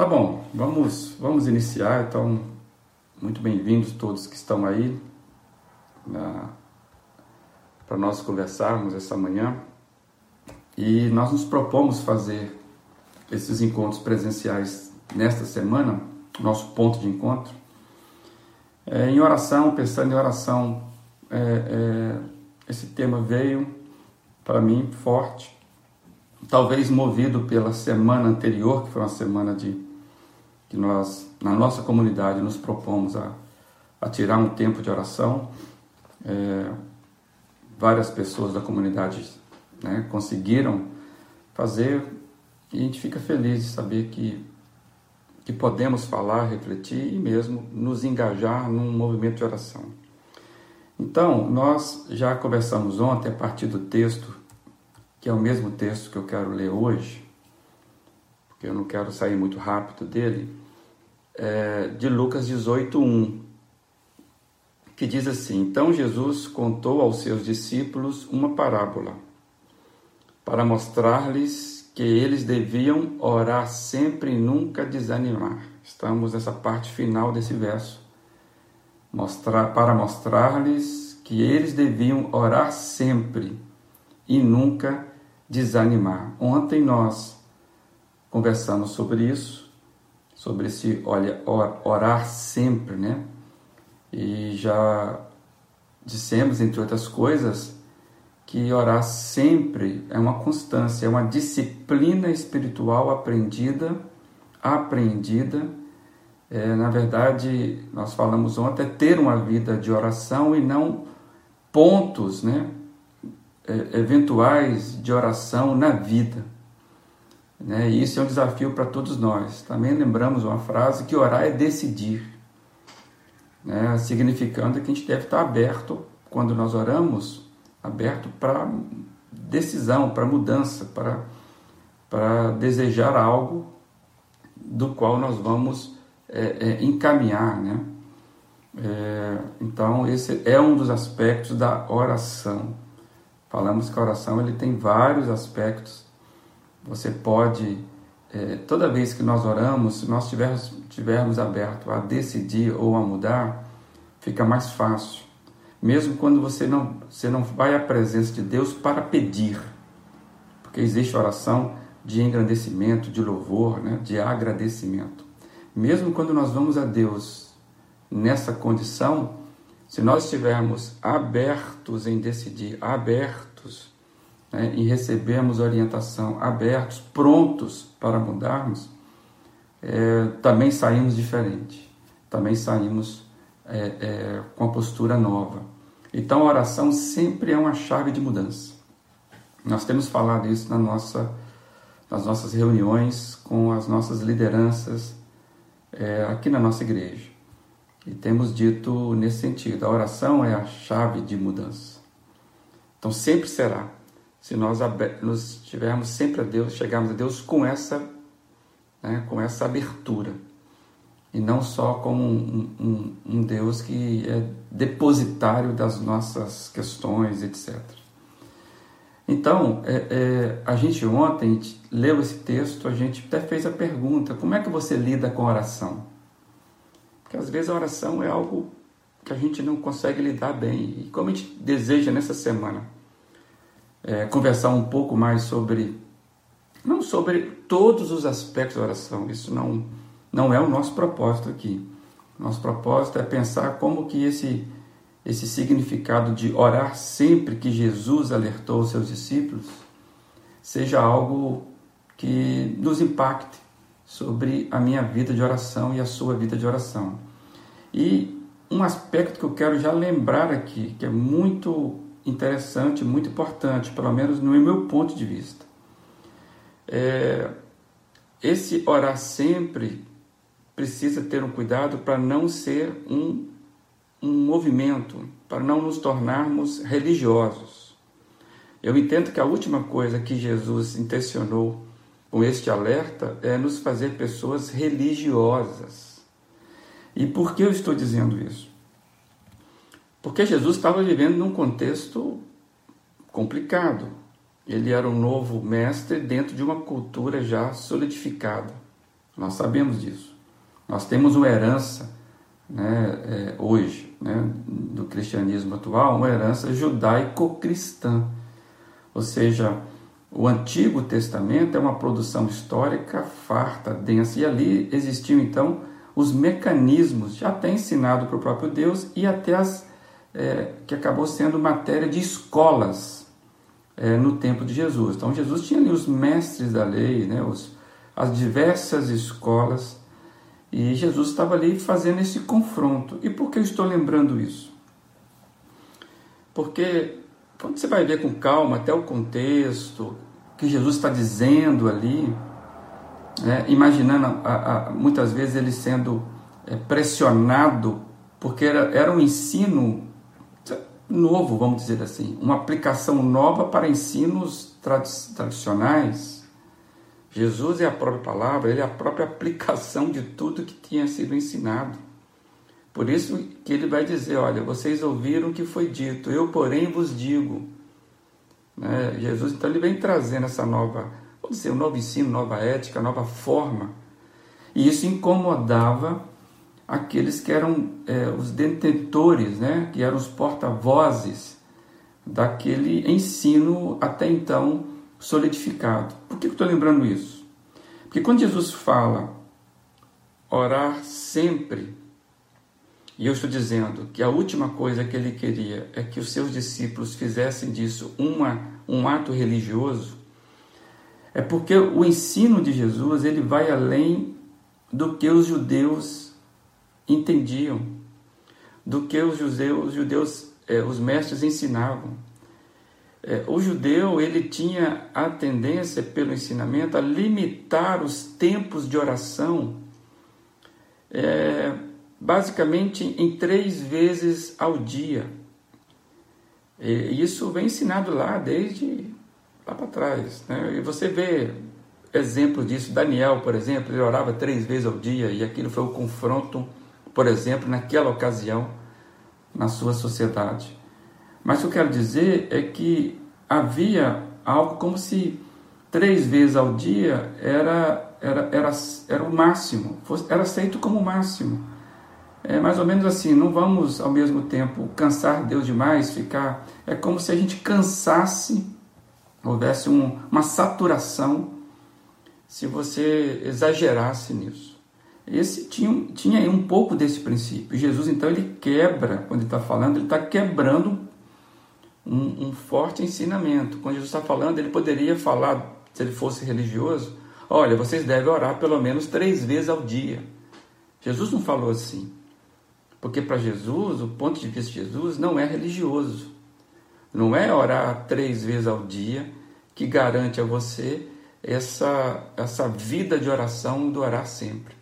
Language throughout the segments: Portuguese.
Tá bom, vamos, vamos iniciar. Então, muito bem-vindos todos que estão aí para nós conversarmos essa manhã. E nós nos propomos fazer esses encontros presenciais nesta semana, nosso ponto de encontro, é, em oração, pensando em oração. É, é, esse tema veio para mim forte, talvez movido pela semana anterior, que foi uma semana de que nós, na nossa comunidade, nos propomos a, a tirar um tempo de oração. É, várias pessoas da comunidade né, conseguiram fazer e a gente fica feliz de saber que, que podemos falar, refletir e mesmo nos engajar num movimento de oração. Então, nós já conversamos ontem a partir do texto, que é o mesmo texto que eu quero ler hoje, porque eu não quero sair muito rápido dele, é, de Lucas 18:1, que diz assim: Então Jesus contou aos seus discípulos uma parábola para mostrar-lhes que eles deviam orar sempre e nunca desanimar. Estamos nessa parte final desse verso. Mostrar, para mostrar-lhes que eles deviam orar sempre e nunca desanimar. Ontem nós conversamos sobre isso sobre esse olha, orar sempre, né? E já dissemos, entre outras coisas, que orar sempre é uma constância, é uma disciplina espiritual aprendida, aprendida. É, na verdade, nós falamos ontem, é ter uma vida de oração e não pontos, né? É, eventuais de oração na vida. Né? E isso é um desafio para todos nós. Também lembramos uma frase que orar é decidir, né? significando que a gente deve estar aberto, quando nós oramos, aberto para decisão, para mudança, para, para desejar algo do qual nós vamos é, é, encaminhar. Né? É, então, esse é um dos aspectos da oração. Falamos que a oração ele tem vários aspectos você pode, é, toda vez que nós oramos, se nós tivermos, tivermos aberto a decidir ou a mudar, fica mais fácil. Mesmo quando você não, você não vai à presença de Deus para pedir, porque existe oração de engrandecimento, de louvor, né, de agradecimento. Mesmo quando nós vamos a Deus nessa condição, se nós estivermos abertos em decidir, abertos né, e recebemos orientação, abertos, prontos para mudarmos, é, também saímos diferente, também saímos é, é, com a postura nova. Então a oração sempre é uma chave de mudança. Nós temos falado isso na nossa, nas nossas reuniões com as nossas lideranças é, aqui na nossa igreja. E temos dito nesse sentido: a oração é a chave de mudança. Então sempre será se nós nos tivermos sempre a Deus, chegarmos a Deus com essa, né, com essa abertura. E não só como um, um, um Deus que é depositário das nossas questões, etc. Então, é, é, a gente ontem leu esse texto, a gente até fez a pergunta: como é que você lida com oração? Porque às vezes a oração é algo que a gente não consegue lidar bem. E como a gente deseja nessa semana é, conversar um pouco mais sobre, não sobre todos os aspectos da oração, isso não, não é o nosso propósito aqui. Nosso propósito é pensar como que esse, esse significado de orar sempre que Jesus alertou os seus discípulos seja algo que nos impacte sobre a minha vida de oração e a sua vida de oração. E um aspecto que eu quero já lembrar aqui, que é muito interessante, muito importante, pelo menos no meu ponto de vista. É, esse orar sempre precisa ter um cuidado para não ser um, um movimento, para não nos tornarmos religiosos. Eu entendo que a última coisa que Jesus intencionou com este alerta é nos fazer pessoas religiosas. E por que eu estou dizendo isso? Porque Jesus estava vivendo num contexto complicado. Ele era um novo mestre dentro de uma cultura já solidificada, Nós sabemos disso. Nós temos uma herança né, é, hoje né, do cristianismo atual, uma herança judaico-cristã. Ou seja, o Antigo Testamento é uma produção histórica farta, densa, e ali existiam então os mecanismos, já até ensinado para o próprio Deus, e até as é, que acabou sendo matéria de escolas é, no tempo de Jesus. Então Jesus tinha ali os mestres da lei, né, os, as diversas escolas, e Jesus estava ali fazendo esse confronto. E por que eu estou lembrando isso? Porque quando você vai ver com calma até o contexto que Jesus está dizendo ali, é, imaginando a, a, muitas vezes ele sendo é, pressionado, porque era, era um ensino novo, vamos dizer assim, uma aplicação nova para ensinos tradicionais. Jesus é a própria palavra, ele é a própria aplicação de tudo que tinha sido ensinado. Por isso que ele vai dizer: Olha, vocês ouviram o que foi dito, eu, porém, vos digo. Né? Jesus, então, ele vem trazendo essa nova, vamos dizer, um novo ensino, nova ética, nova forma. E isso incomodava aqueles que eram é, os detentores, né? que eram os porta-vozes daquele ensino até então solidificado. Por que eu estou lembrando isso? Porque quando Jesus fala orar sempre, e eu estou dizendo que a última coisa que ele queria é que os seus discípulos fizessem disso uma, um ato religioso, é porque o ensino de Jesus ele vai além do que os judeus entendiam, do que os judeus, os, judeus, é, os mestres ensinavam. É, o judeu ele tinha a tendência pelo ensinamento a limitar os tempos de oração é, basicamente em três vezes ao dia. E isso vem ensinado lá desde lá para trás. Né? E você vê exemplos disso. Daniel, por exemplo, ele orava três vezes ao dia e aquilo foi o confronto, por exemplo, naquela ocasião na sua sociedade. Mas o que eu quero dizer é que havia algo como se três vezes ao dia era, era, era, era o máximo, era aceito como o máximo. É mais ou menos assim, não vamos ao mesmo tempo cansar Deus demais, ficar. É como se a gente cansasse, houvesse um, uma saturação, se você exagerasse nisso. Esse tinha, tinha um pouco desse princípio. Jesus, então, ele quebra, quando ele está falando, ele está quebrando um, um, forte ensinamento. Quando Jesus está falando, ele poderia falar, se ele fosse religioso, olha, vocês devem orar pelo menos três vezes ao dia. Jesus não falou assim. Porque para Jesus, o ponto de vista de Jesus não é religioso. Não é orar três vezes ao dia que garante a você essa, essa vida de oração do orar sempre.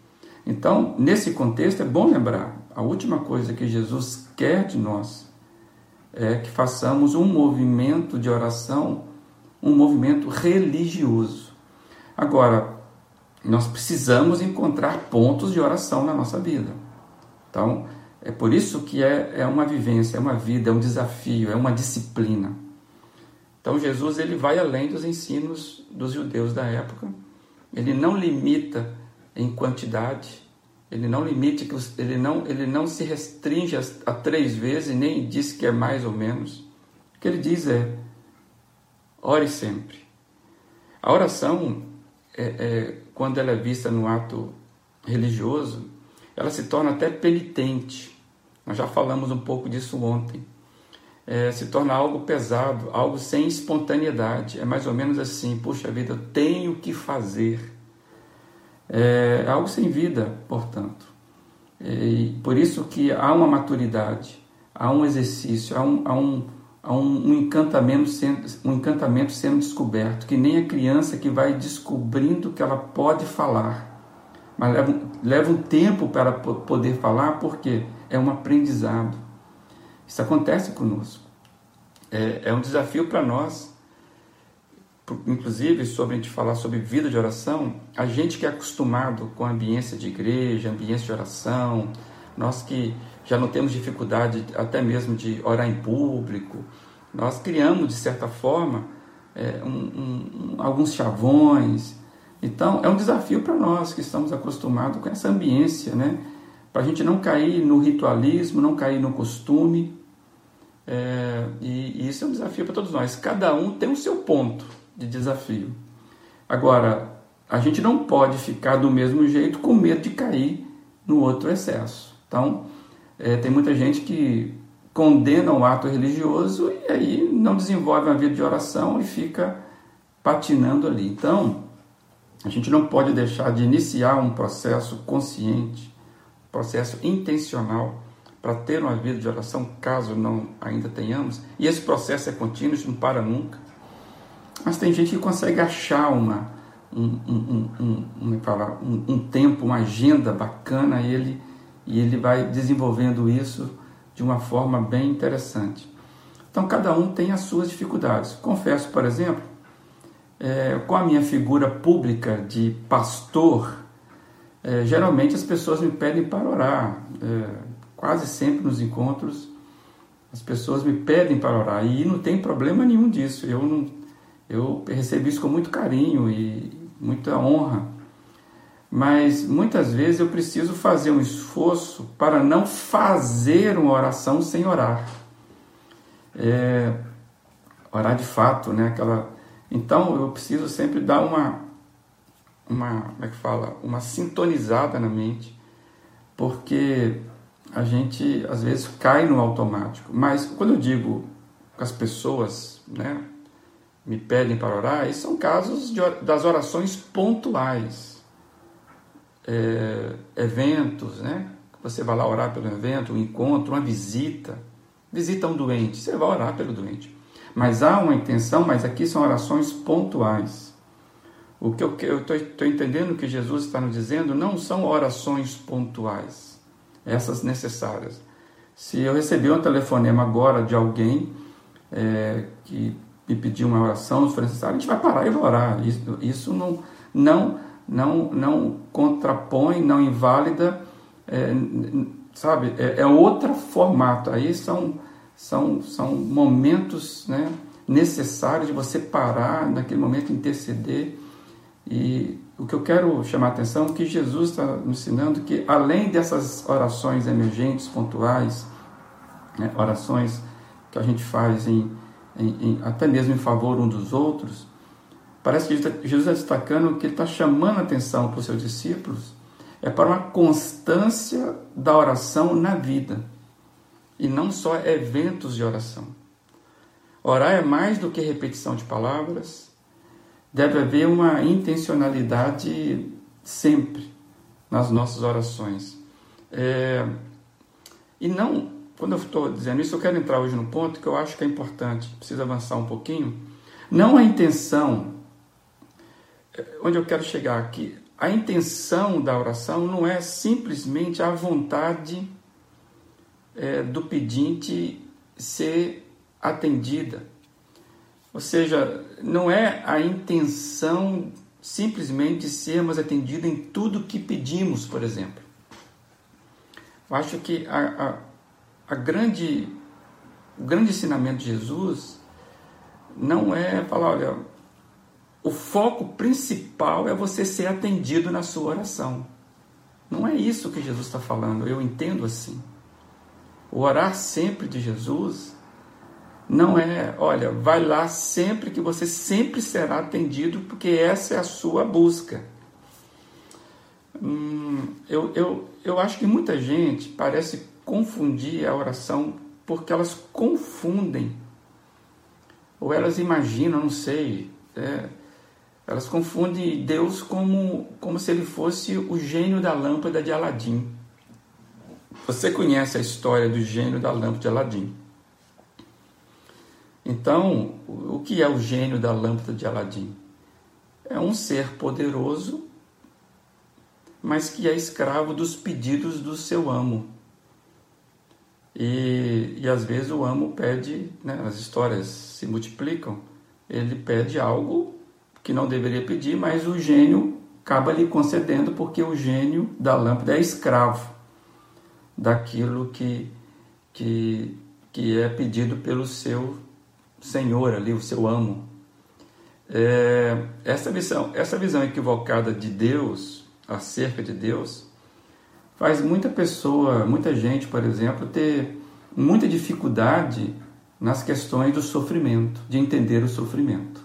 Então, nesse contexto, é bom lembrar: a última coisa que Jesus quer de nós é que façamos um movimento de oração, um movimento religioso. Agora, nós precisamos encontrar pontos de oração na nossa vida. Então, é por isso que é, é uma vivência, é uma vida, é um desafio, é uma disciplina. Então Jesus ele vai além dos ensinos dos judeus da época. Ele não limita em quantidade, ele não limita, ele não, ele não se restringe a, a três vezes, nem diz que é mais ou menos. O que ele diz é: ore sempre. A oração, é, é, quando ela é vista no ato religioso, ela se torna até penitente. Nós já falamos um pouco disso ontem. É, se torna algo pesado, algo sem espontaneidade. É mais ou menos assim: puxa vida, eu tenho que fazer. É, é algo sem vida, portanto. É, por isso que há uma maturidade, há um exercício, há um, há um, há um, encantamento sendo, um encantamento sendo descoberto, que nem a criança que vai descobrindo que ela pode falar mas leva, leva um tempo para poder falar, porque é um aprendizado. Isso acontece conosco. É, é um desafio para nós, inclusive sobre a gente falar sobre vida de oração, a gente que é acostumado com a ambiência de igreja, ambiência de oração, nós que já não temos dificuldade até mesmo de orar em público, nós criamos de certa forma é, um, um, alguns chavões, Então, é um desafio para nós que estamos acostumados com essa ambiência, né? Para a gente não cair no ritualismo, não cair no costume. É, e, e isso é um desafio para todos nós. Cada um tem o seu ponto de desafio. Agora, a gente não pode ficar do mesmo jeito com medo de cair no outro excesso. Então, é, tem muita gente que condena o ato religioso e aí não desenvolve uma vida de oração e fica patinando ali. Então, a gente não pode deixar de iniciar um processo consciente, processo intencional para ter uma vida de oração, caso não ainda tenhamos. E esse processo é contínuo, isso não para nunca. Mas tem gente que consegue achar uma, um, um, um, falar, um, um tempo, uma agenda bacana, e ele, e ele vai desenvolvendo isso de uma forma bem interessante. Então, cada um tem as suas dificuldades. Confesso, por exemplo, é, com a minha figura pública de pastor, é, geralmente as pessoas me pedem para orar. É, quase sempre nos encontros, as pessoas me pedem para orar. E não tem problema nenhum disso. Eu, não, eu recebi isso com muito carinho e muita honra. Mas muitas vezes eu preciso fazer um esforço para não fazer uma oração sem orar. É, orar de fato, né? Aquela então eu preciso sempre dar uma, uma, como é que fala, uma sintonizada na mente, porque a gente às vezes cai no automático. Mas quando eu digo que as pessoas, né, me pedem para orar, esses são casos de, das orações pontuais, é, eventos, né? Você vai lá orar pelo evento, um encontro, uma visita, visita um doente, você vai orar pelo doente. Mas há uma intenção, mas aqui são orações pontuais. O que eu estou entendendo que Jesus está nos dizendo não são orações pontuais, essas necessárias. Se eu receber um telefonema agora de alguém é, que me pediu uma oração, se for necessário, a gente vai parar e vai orar. Isso, isso não, não, não, não contrapõe, não invalida, é, sabe? É, é outro formato. Aí são são, são momentos né, necessários de você parar naquele momento interceder. E o que eu quero chamar a atenção é que Jesus está nos ensinando que, além dessas orações emergentes, pontuais, né, orações que a gente faz em, em, em, até mesmo em favor um dos outros, parece que Jesus está destacando que ele está chamando a atenção para os seus discípulos é para uma constância da oração na vida e não só eventos de oração. Orar é mais do que repetição de palavras, deve haver uma intencionalidade sempre nas nossas orações. É, e não, quando eu estou dizendo isso, eu quero entrar hoje no ponto que eu acho que é importante, preciso avançar um pouquinho. Não a intenção, é, onde eu quero chegar aqui, a intenção da oração não é simplesmente a vontade é, do pedinte ser atendida. Ou seja, não é a intenção simplesmente sermos atendidos em tudo que pedimos, por exemplo. Eu acho que a, a, a grande, o grande ensinamento de Jesus não é falar, olha, o foco principal é você ser atendido na sua oração. Não é isso que Jesus está falando, eu entendo assim. O orar sempre de Jesus não é, olha, vai lá sempre que você sempre será atendido, porque essa é a sua busca. Hum, eu, eu, eu acho que muita gente parece confundir a oração porque elas confundem, ou elas imaginam, não sei, é, elas confundem Deus como, como se ele fosse o gênio da lâmpada de Aladim. Você conhece a história do gênio da lâmpada de Aladim. Então, o que é o gênio da lâmpada de Aladim? É um ser poderoso, mas que é escravo dos pedidos do seu amo. E, e às vezes o amo pede, né, as histórias se multiplicam, ele pede algo que não deveria pedir, mas o gênio acaba lhe concedendo porque o gênio da lâmpada é escravo daquilo que, que, que é pedido pelo seu senhor ali, o seu amo. é, essa visão, essa visão equivocada de Deus acerca de Deus faz muita pessoa, muita gente, por exemplo, ter muita dificuldade nas questões do sofrimento, de entender o sofrimento.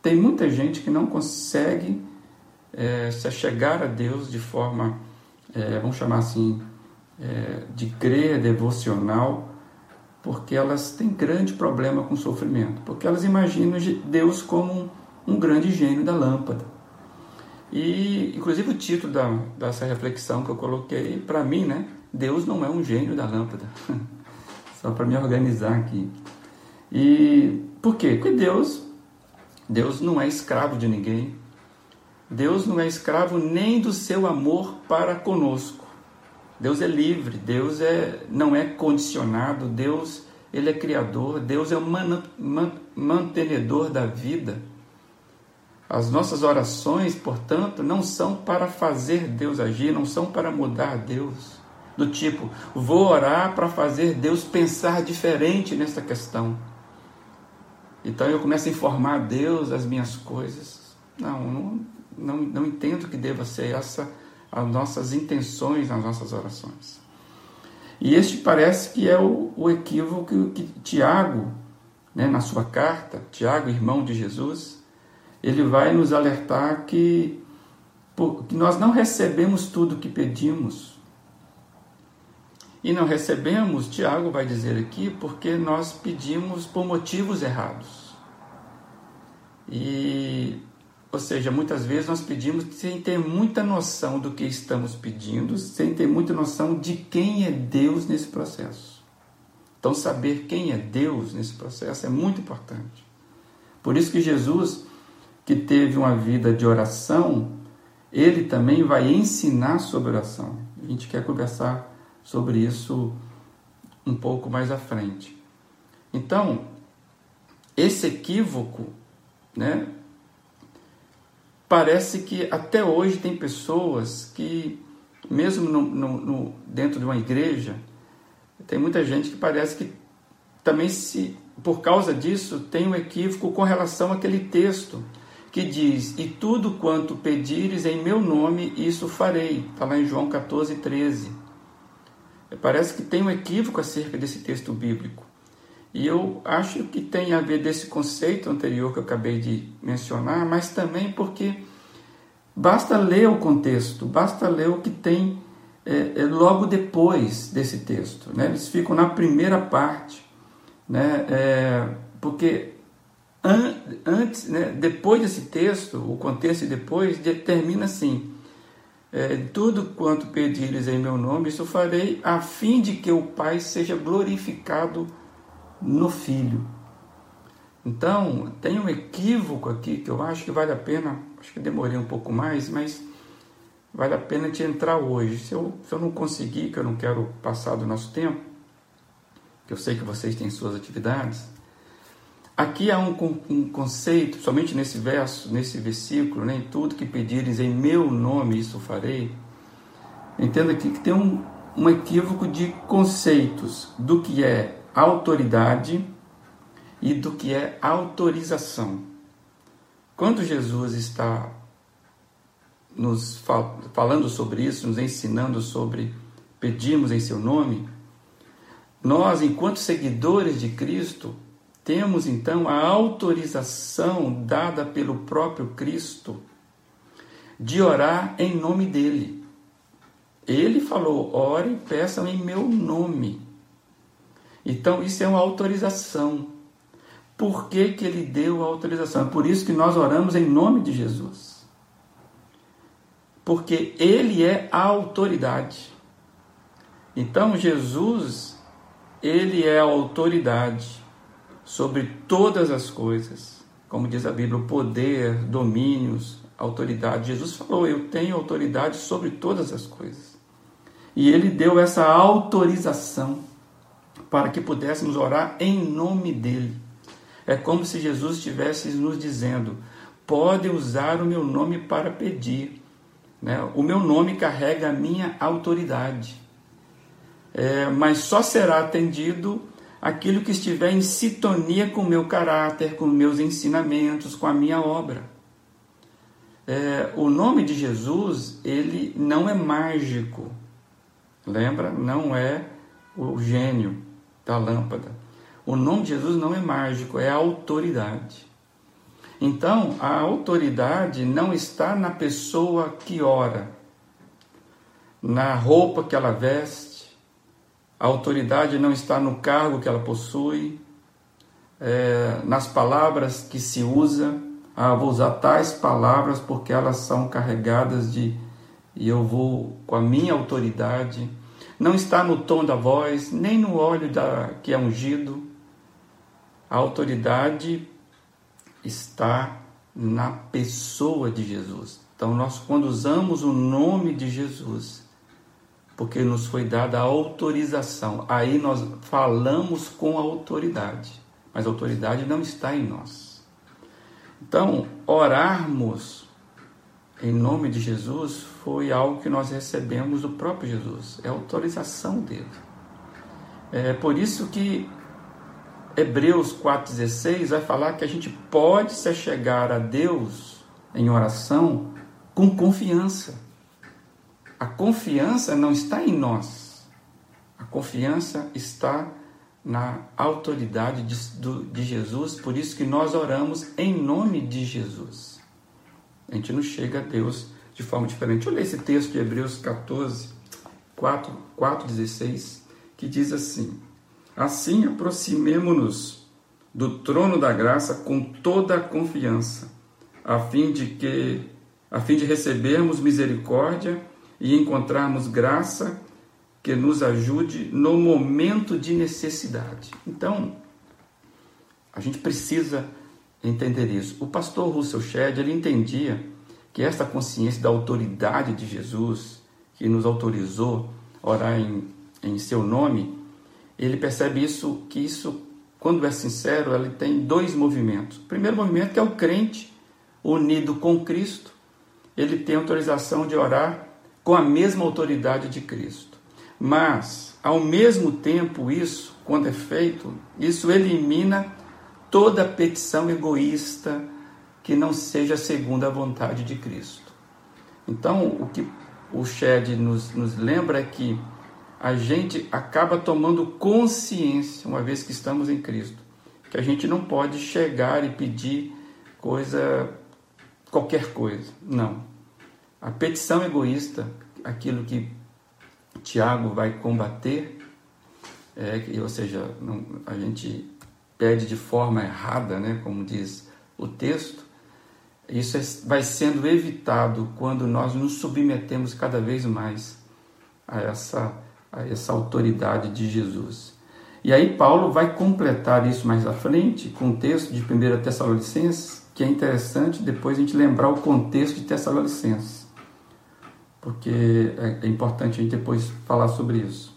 Tem muita gente que não consegue é, se chegar a Deus de forma, é, vamos chamar assim, é, de crer devocional, porque elas têm grande problema com o sofrimento, porque elas imaginam Deus como um, um grande gênio da lâmpada. E, inclusive, o título da, dessa reflexão que eu coloquei, para mim, né? Deus não é um gênio da lâmpada. Só para me organizar aqui. E por quê? Porque Deus, Deus não é escravo de ninguém. Deus não é escravo nem do seu amor para conosco. Deus é livre, Deus é, não é condicionado, Deus ele é criador, Deus é o man, man, mantenedor da vida. As nossas orações, portanto, não são para fazer Deus agir, não são para mudar Deus. Do tipo, vou orar para fazer Deus pensar diferente nessa questão. Então eu começo a informar Deus as minhas coisas. Não, não, não, não entendo que deva ser essa as nossas intenções nas nossas orações. E este parece que é o, o equívoco que, que Tiago, né, na sua carta, Tiago, irmão de Jesus, ele vai nos alertar que, que nós não recebemos tudo o que pedimos. E não recebemos, Tiago vai dizer aqui, porque nós pedimos por motivos errados. E ou seja, muitas vezes nós pedimos sem ter muita noção do que estamos pedindo, sem ter muita noção de quem é Deus nesse processo. Então, saber quem é Deus nesse processo é muito importante. Por isso que Jesus, que teve uma vida de oração, ele também vai ensinar sobre oração. A gente quer conversar sobre isso um pouco mais à frente. Então, esse equívoco, né, parece que até hoje tem pessoas que, mesmo no, no, no, dentro de uma igreja, tem muita gente que parece que também se, por causa disso, tem um equívoco com relação àquele texto que diz: E tudo quanto pedires em meu nome, isso farei. Está lá em João 14, 13. Parece que tem um equívoco acerca desse texto bíblico. E eu acho que tem a ver desse conceito anterior que eu acabei de mencionar, mas também porque basta ler o contexto, basta ler o que tem é, é, logo depois desse texto. Né? Eles ficam na primeira parte, né? É, porque antes, né, depois desse texto, o contexto depois determina assim: é, tudo quanto pedires em meu nome, isso farei, a fim de que o Pai seja glorificado no Filho. Então, tem um equívoco aqui que eu acho que vale a pena, acho que demorei um pouco mais, mas vale a pena te entrar hoje. Se eu, se eu não conseguir, que eu não quero passar do nosso tempo, que eu sei que vocês têm suas atividades, aqui há um, um conceito, somente nesse verso, nesse versículo, nem né, tudo que pedires em meu nome, isso farei. Entenda aqui que tem um, um equívoco de conceitos do que é autoridade e do que é autorização. Quando Jesus está nos fal falando sobre isso, nos ensinando sobre pedirmos em seu nome, nós, enquanto seguidores de Cristo, temos então a autorização dada pelo próprio Cristo de orar em nome dele. Ele falou: ore peçam em meu nome. Então, isso é uma autorização. Por que, que ele deu a autorização? É por isso que nós oramos em nome de Jesus. Porque ele é a autoridade. Então, Jesus, ele é a autoridade sobre todas as coisas. Como diz a Bíblia, o poder, domínios, autoridade. Jesus falou: Eu tenho autoridade sobre todas as coisas. E ele deu essa autorização para que pudéssemos orar em nome dele. É como se Jesus estivesse nos dizendo: pode usar o meu nome para pedir. Né? O meu nome carrega a minha autoridade. É, mas só será atendido aquilo que estiver em sintonia com o meu caráter, com meus ensinamentos, com a minha obra. É, o nome de Jesus, ele não é mágico. Lembra? Não é o gênio da lâmpada. O nome de Jesus não é mágico, é autoridade. Então, a autoridade não está na pessoa que ora, na roupa que ela veste, a autoridade não está no cargo que ela possui, é, nas palavras que se usa. Ah, vou usar tais palavras porque elas são carregadas de. E eu vou com a minha autoridade. Não está no tom da voz, nem no óleo da, que é ungido. A autoridade está na pessoa de Jesus. Então, nós, quando usamos o nome de Jesus, porque nos foi dada a autorização, aí nós falamos com a autoridade, mas a autoridade não está em nós. Então, orarmos em nome de Jesus foi algo que nós recebemos do próprio Jesus, é a autorização dele. É por isso que Hebreus 4,16 vai falar que a gente pode se chegar a Deus em oração com confiança. A confiança não está em nós, a confiança está na autoridade de, de Jesus, por isso que nós oramos em nome de Jesus. A gente não chega a Deus de forma diferente. Olha esse texto de Hebreus 14, 4, 4 16, que diz assim. Assim, aproximemo-nos do trono da graça com toda a confiança, a fim de que a fim de recebermos misericórdia e encontrarmos graça que nos ajude no momento de necessidade. Então, a gente precisa entender isso. O pastor Russell Shedd, ele entendia que esta consciência da autoridade de Jesus, que nos autorizou a orar em, em seu nome, ele percebe isso que isso, quando é sincero, ele tem dois movimentos. O primeiro movimento é o crente unido com Cristo, ele tem autorização de orar com a mesma autoridade de Cristo. Mas, ao mesmo tempo, isso, quando é feito, isso elimina toda petição egoísta que não seja segundo a vontade de Cristo. Então, o que o Shed nos, nos lembra é que a gente acaba tomando consciência, uma vez que estamos em Cristo, que a gente não pode chegar e pedir coisa, qualquer coisa. Não. A petição egoísta, aquilo que Tiago vai combater, é, ou seja, não, a gente pede de forma errada, né, como diz o texto, isso é, vai sendo evitado quando nós nos submetemos cada vez mais a essa a essa autoridade de Jesus. E aí Paulo vai completar isso mais à frente com o texto de 1 Tessalonicenses, que é interessante depois a gente lembrar o contexto de Tessalonicenses, porque é, é importante a gente depois falar sobre isso.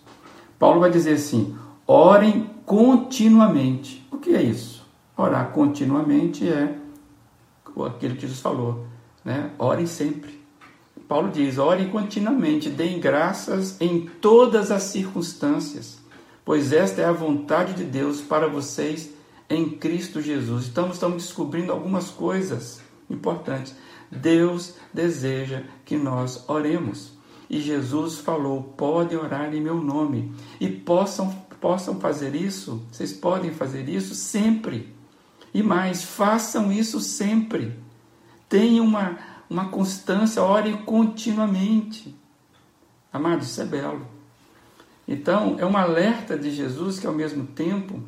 Paulo vai dizer assim: orem continuamente. O que é isso? Orar continuamente é aquilo que Jesus falou, né? Orem sempre. Paulo diz: ore continuamente, deem graças em todas as circunstâncias, pois esta é a vontade de Deus para vocês em Cristo Jesus. Então, estamos descobrindo algumas coisas importantes. Deus deseja que nós oremos. E Jesus falou: podem orar em meu nome. E possam, possam fazer isso, vocês podem fazer isso sempre. E mais, façam isso sempre. Tenham uma uma constância, ore continuamente. Amado, isso é belo. Então, é um alerta de Jesus que, ao mesmo tempo,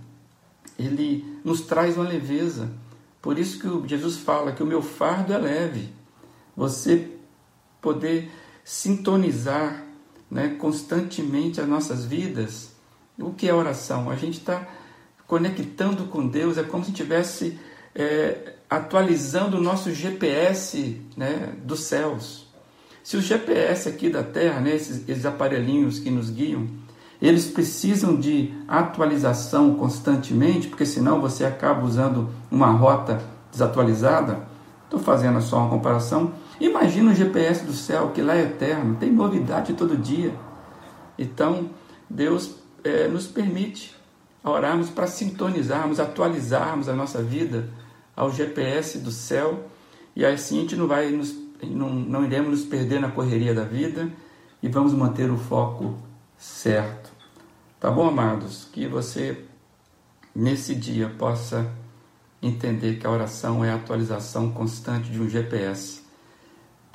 ele nos traz uma leveza. Por isso que Jesus fala que o meu fardo é leve. Você poder sintonizar né, constantemente as nossas vidas. O que é oração? A gente está conectando com Deus, é como se tivesse é, atualizando o nosso GPS né, dos céus. Se o GPS aqui da Terra, né, esses, esses aparelhinhos que nos guiam, eles precisam de atualização constantemente, porque senão você acaba usando uma rota desatualizada. Estou fazendo só uma comparação. Imagina o GPS do céu, que lá é eterno, tem novidade todo dia. Então, Deus é, nos permite orarmos para sintonizarmos, atualizarmos a nossa vida ao GPS do céu e assim a gente não vai nos, não, não iremos nos perder na correria da vida e vamos manter o foco certo. Tá bom, amados? Que você nesse dia possa entender que a oração é a atualização constante de um GPS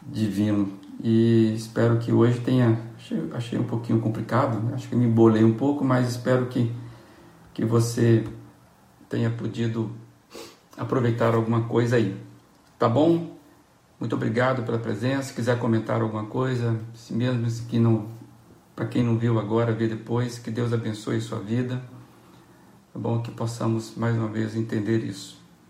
divino. E espero que hoje tenha. Achei, achei um pouquinho complicado, né? acho que me embolei um pouco, mas espero que, que você tenha podido aproveitar alguma coisa aí. Tá bom? Muito obrigado pela presença. Se quiser comentar alguma coisa, se mesmo que não, para quem não viu agora, vê depois, que Deus abençoe sua vida. É bom que possamos mais uma vez entender isso.